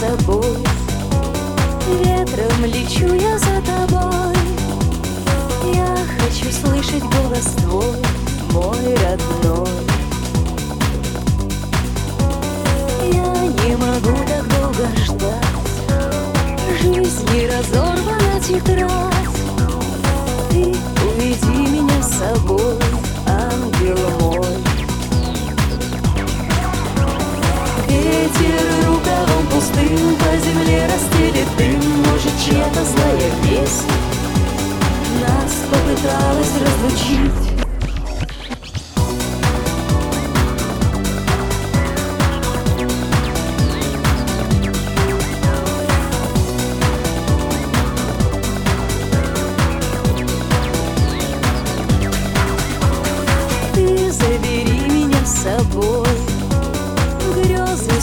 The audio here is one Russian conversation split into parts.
собой. Ветром лечу я за тобой. Я хочу слышать голос твой, мой родной. Я не могу так долго ждать. Жизнь не разорвана тетрадь. Ты уведи меня с собой,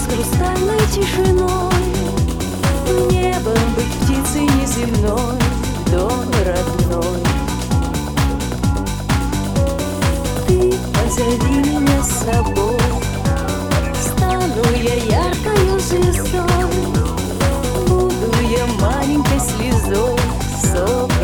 с хрустальной тишиной. Небом быть птицей неземной Дом родной. Ты позови меня с собой Стану я яркою звездой. Буду я маленькой слезой Сокол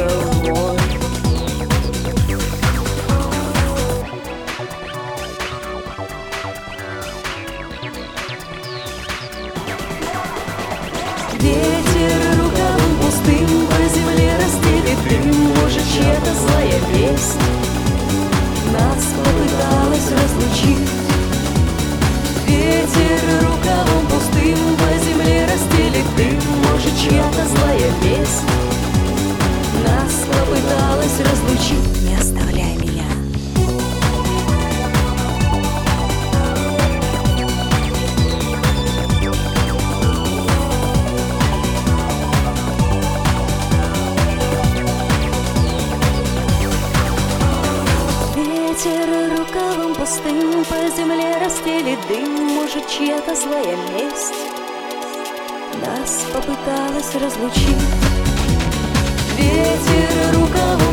пустым по земле расстелит дым Может, чья-то злая месть. Нас попыталась разлучить. Ветер рукавом